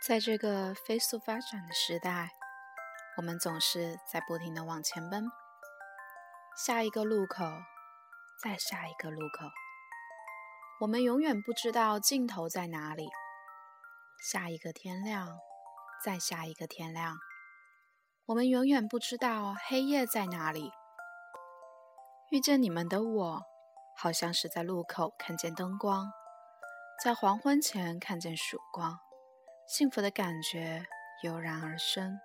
在这个飞速发展的时代，我们总是在不停的往前奔。下一个路口，再下一个路口，我们永远不知道尽头在哪里。下一个天亮，再下一个天亮，我们永远不知道黑夜在哪里。遇见你们的我，好像是在路口看见灯光。在黄昏前看见曙光，幸福的感觉油然而生。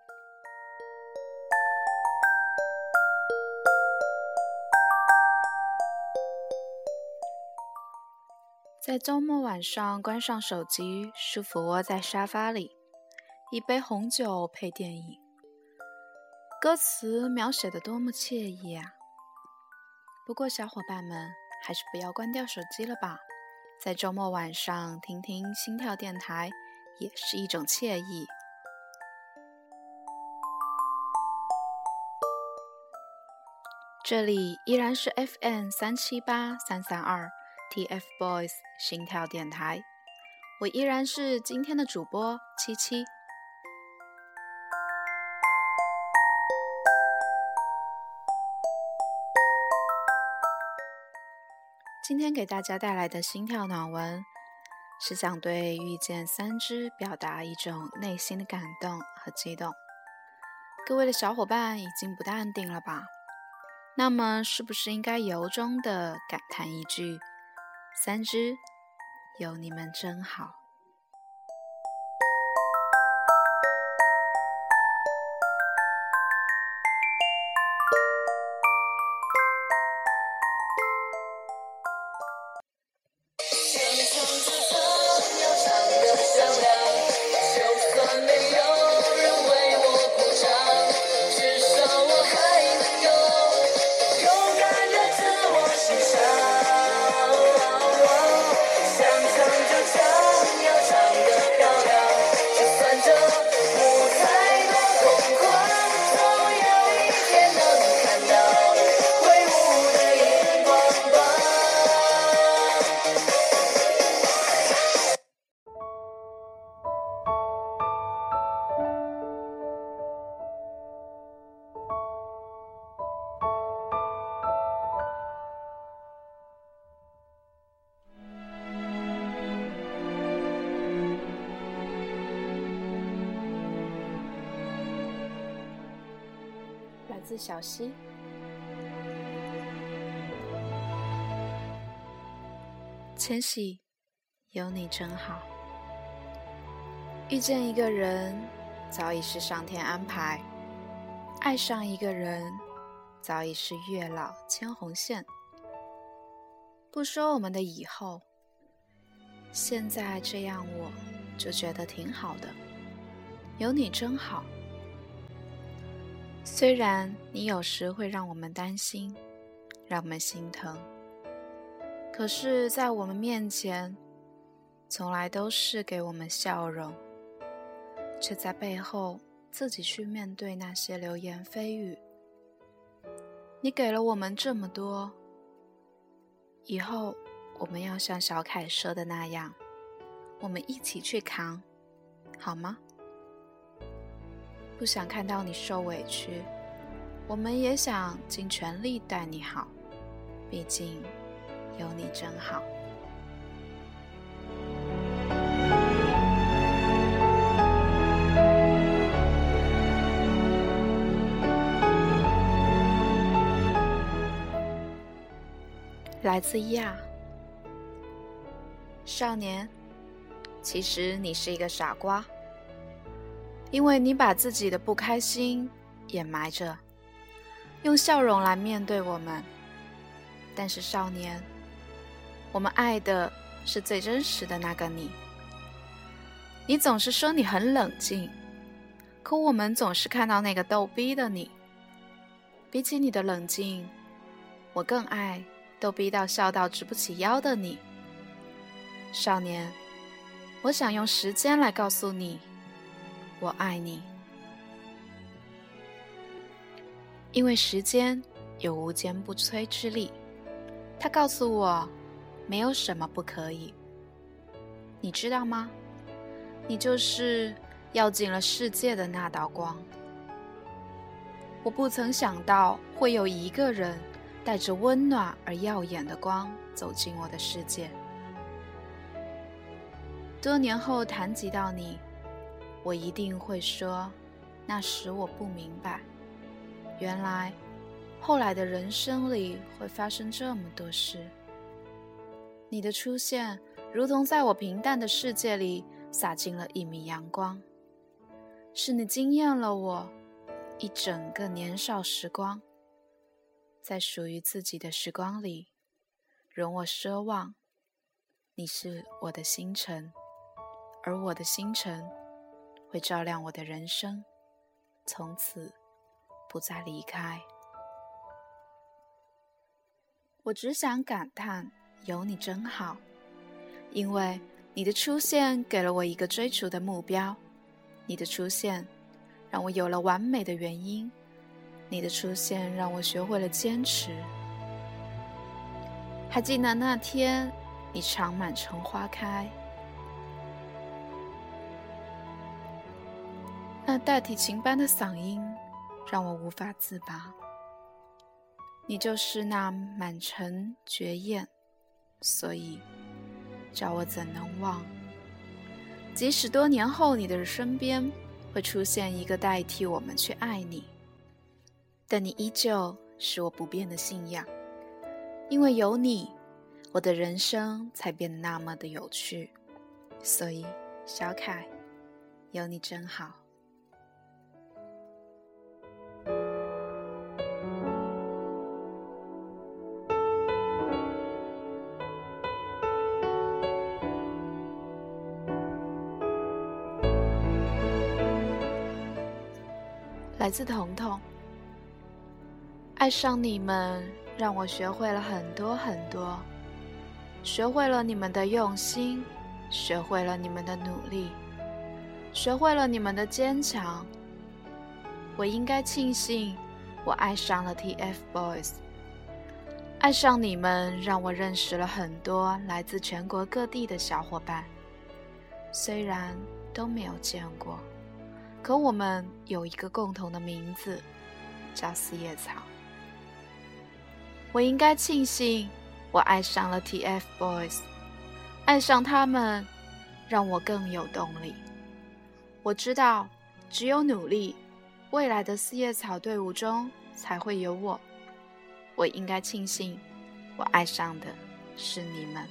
在周末晚上关上手机，舒服窝在沙发里，一杯红酒配电影，歌词描写的多么惬意啊！不过小伙伴们还是不要关掉手机了吧。在周末晚上听听心跳电台，也是一种惬意。这里依然是 FM 三七八三三二 TFBOYS 心跳电台，我依然是今天的主播七七。今天给大家带来的心跳暖文，是想对遇见三只表达一种内心的感动和激动。各位的小伙伴已经不淡定了吧？那么是不是应该由衷的感叹一句：“三只，有你们真好。”自小溪，千玺，有你真好。遇见一个人，早已是上天安排；爱上一个人，早已是月老牵红线。不说我们的以后，现在这样我就觉得挺好的。有你真好。虽然你有时会让我们担心，让我们心疼，可是，在我们面前，从来都是给我们笑容，却在背后自己去面对那些流言蜚语。你给了我们这么多，以后我们要像小凯说的那样，我们一起去扛，好吗？不想看到你受委屈，我们也想尽全力待你好，毕竟有你真好。来自亚少年，其实你是一个傻瓜。因为你把自己的不开心掩埋着，用笑容来面对我们。但是少年，我们爱的是最真实的那个你。你总是说你很冷静，可我们总是看到那个逗逼的你。比起你的冷静，我更爱逗逼到笑到直不起腰的你。少年，我想用时间来告诉你。我爱你，因为时间有无坚不摧之力。他告诉我，没有什么不可以。你知道吗？你就是耀进了世界的那道光。我不曾想到会有一个人带着温暖而耀眼的光走进我的世界。多年后谈及到你，我一定会说，那时我不明白，原来后来的人生里会发生这么多事。你的出现，如同在我平淡的世界里洒进了一米阳光，是你惊艳了我。一整个年少时光，在属于自己的时光里，容我奢望，你是我的星辰，而我的星辰会照亮我的人生，从此不再离开。我只想感叹，有你真好，因为你的出现给了我一个追逐的目标，你的出现。让我有了完美的原因，你的出现让我学会了坚持。还记得那天，你常满城花开，那代替琴般的嗓音让我无法自拔。你就是那满城绝艳，所以叫我怎能忘？即使多年后，你的身边。会出现一个代替我们去爱你，但你依旧是我不变的信仰，因为有你，我的人生才变得那么的有趣。所以，小凯，有你真好。来自彤彤，爱上你们让我学会了很多很多，学会了你们的用心，学会了你们的努力，学会了你们的坚强。我应该庆幸，我爱上了 TFBOYS，爱上你们让我认识了很多来自全国各地的小伙伴，虽然都没有见过。可我们有一个共同的名字，叫四叶草。我应该庆幸，我爱上了 TFBOYS，爱上他们，让我更有动力。我知道，只有努力，未来的四叶草队伍中才会有我。我应该庆幸，我爱上的是你们。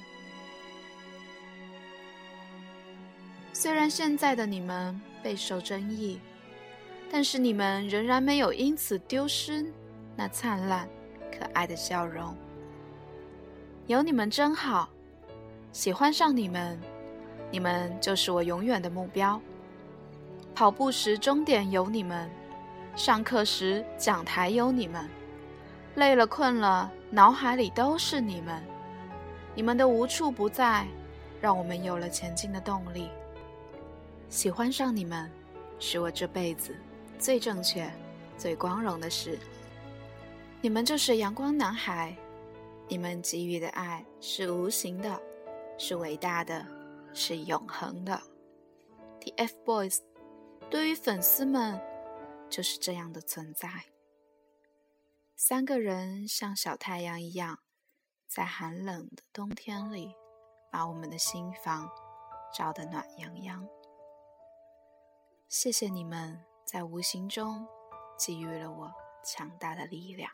虽然现在的你们备受争议，但是你们仍然没有因此丢失那灿烂可爱的笑容。有你们真好，喜欢上你们，你们就是我永远的目标。跑步时终点有你们，上课时讲台有你们，累了困了脑海里都是你们。你们的无处不在，让我们有了前进的动力。喜欢上你们，是我这辈子最正确、最光荣的事。你们就是阳光男孩，你们给予的爱是无形的，是伟大的，是永恒的。TFBOYS 对于粉丝们就是这样的存在。三个人像小太阳一样，在寒冷的冬天里，把我们的心房照得暖洋洋。谢谢你们在无形中给予了我强大的力量。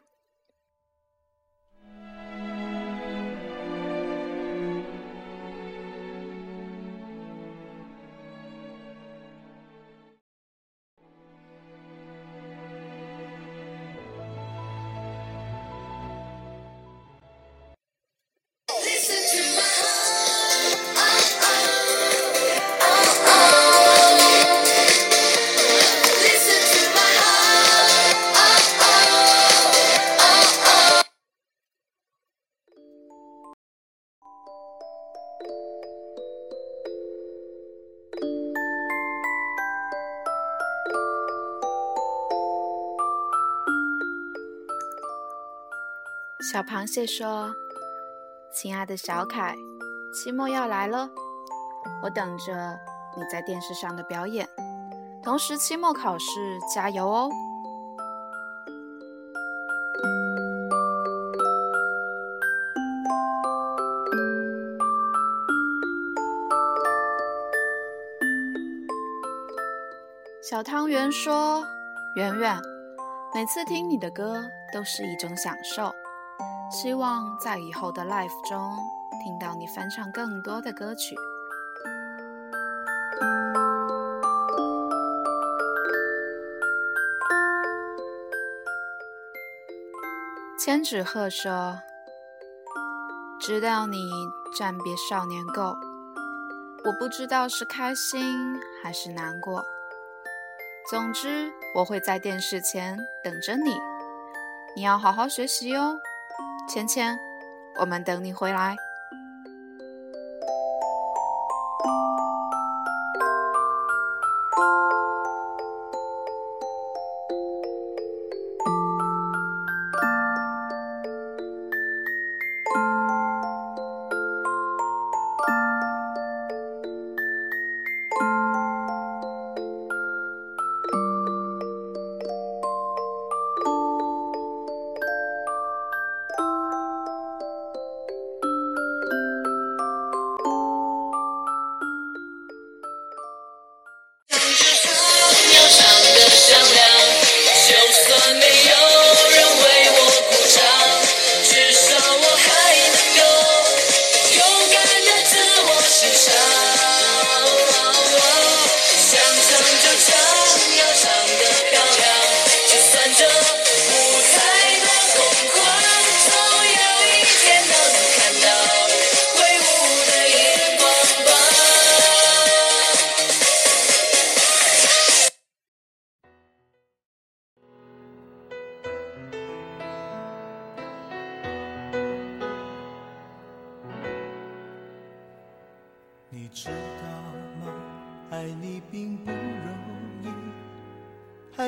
小螃蟹说：“亲爱的小凯，期末要来了，我等着你在电视上的表演。同时，期末考试加油哦！小汤圆说：“圆圆，每次听你的歌都是一种享受，希望在以后的 life 中听到你翻唱更多的歌曲。”千纸鹤说：“知道你暂别少年够，我不知道是开心还是难过。总之，我会在电视前等着你。你要好好学习哦，芊芊，我们等你回来。”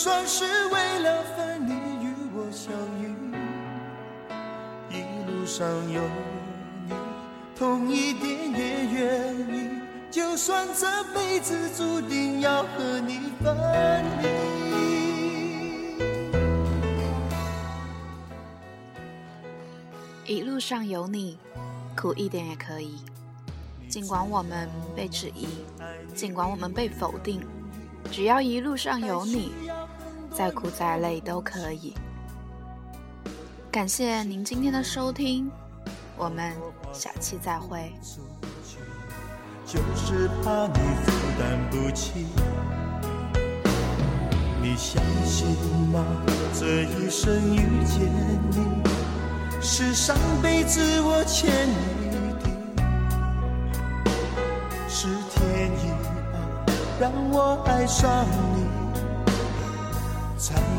算是为了分离与我相遇。一路上有你，痛一点也愿意，就算这辈子注定要和你分离。一路上有你，苦一点也可以。尽管我们被质疑，尽管我们被否定，只要一路上有你，再苦再累都可以。感谢您今天的收听，我们下期再会。就是怕你负担不起，你相信吗？这一生遇见你，是上辈子我欠你的是天意。让我爱上你，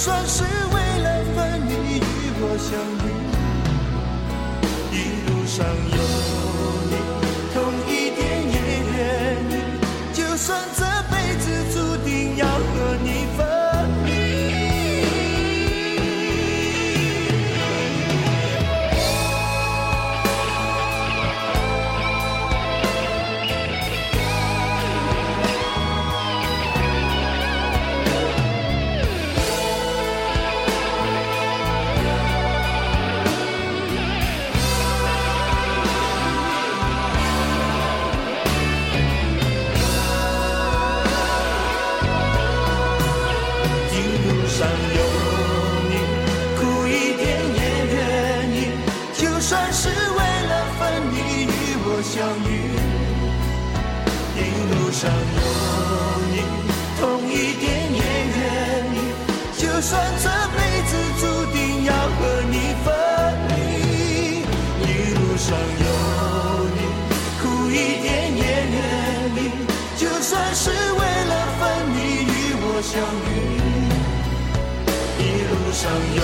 算是为了分离与我相遇。一路上，相遇。一路上有